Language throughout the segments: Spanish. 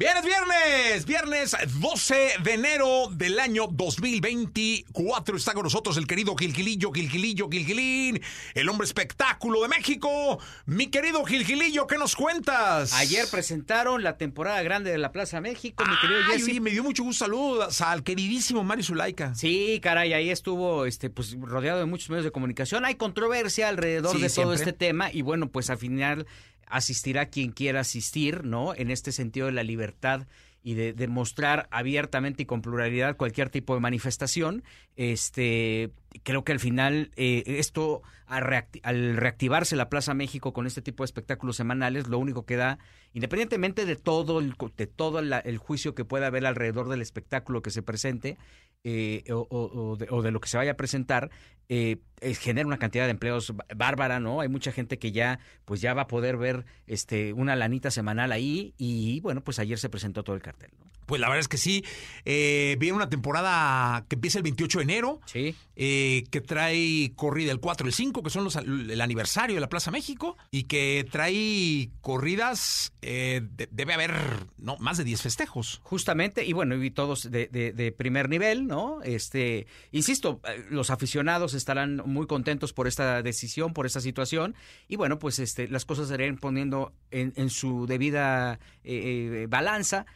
Viernes, viernes, viernes 12 de enero del año 2024. Está con nosotros el querido Gilgilillo, Gilgilillo, Gilgilín, el hombre espectáculo de México. Mi querido Gilgilillo, ¿qué nos cuentas? Ayer presentaron la temporada grande de la Plaza México, mi querido Ay, Jesse. oye, me dio mucho gusto saludos al queridísimo Mario Zulaika. Sí, caray, ahí estuvo este, pues, rodeado de muchos medios de comunicación. Hay controversia alrededor Sí, de todo siempre. este tema y bueno, pues al final asistirá quien quiera asistir, ¿no? En este sentido de la libertad y de demostrar abiertamente y con pluralidad cualquier tipo de manifestación. Este, creo que al final eh, esto, al, reacti- al reactivarse la Plaza México con este tipo de espectáculos semanales, lo único que da, independientemente de todo el, de todo la- el juicio que pueda haber alrededor del espectáculo que se presente, eh, o, de, o de lo que se vaya a presentar, eh, eh, genera una cantidad de empleos bárbara, ¿no? Hay mucha gente que ya, pues ya va a poder ver este, una lanita semanal ahí y bueno, pues ayer se presentó todo el cartel, ¿no? Pues la verdad es que sí. Eh, viene una temporada que empieza el 28 de enero. Sí. eh, que trae corrida el 4 y el 5, que son los, el aniversario de la Plaza México, y que trae corridas, eh, de- debe haber no más de 10 festejos. Justamente, y bueno, y todos de, de- de primer nivel, ¿no? Este, insisto, eh, los aficionados estarán muy contentos por esta decisión, por esta situación, y bueno, pues este, las cosas se irán poniendo en, en su debida eh, eh, balanza.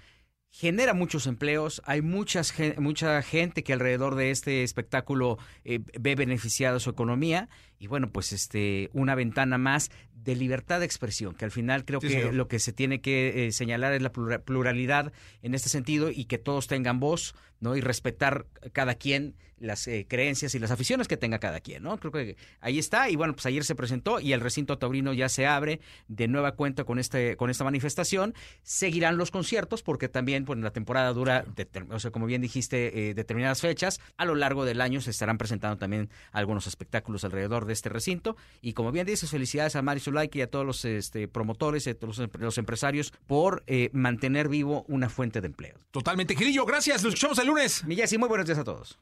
Genera muchos empleos, hay muchas, mucha gente que alrededor de este espectáculo eh, ve beneficiada su economía y bueno, pues este una ventana más de libertad de expresión, que al final creo Sí, que señor. lo que se tiene que eh, señalar es la plura- pluralidad en este sentido y que todos tengan voz, ¿no? Y respetar cada quien las eh, creencias y las aficiones que tenga cada quien, ¿no? Creo que ahí está y bueno, pues ayer se presentó y el recinto taurino ya se abre de nueva cuenta con este con esta manifestación. Seguirán los conciertos porque también pues la temporada dura, o sea, como bien dijiste, eh, determinadas fechas. A lo largo del año se estarán presentando también algunos espectáculos alrededor de este recinto y como bien dices, felicidades a Mari Zulaika y a todos los este, promotores y a todos los, em- los empresarios por eh, mantener vivo una fuente de empleo. Totalmente, Gilillo, gracias. Nos escuchamos el lunes. Mi Jessy, muy buenos días a todos.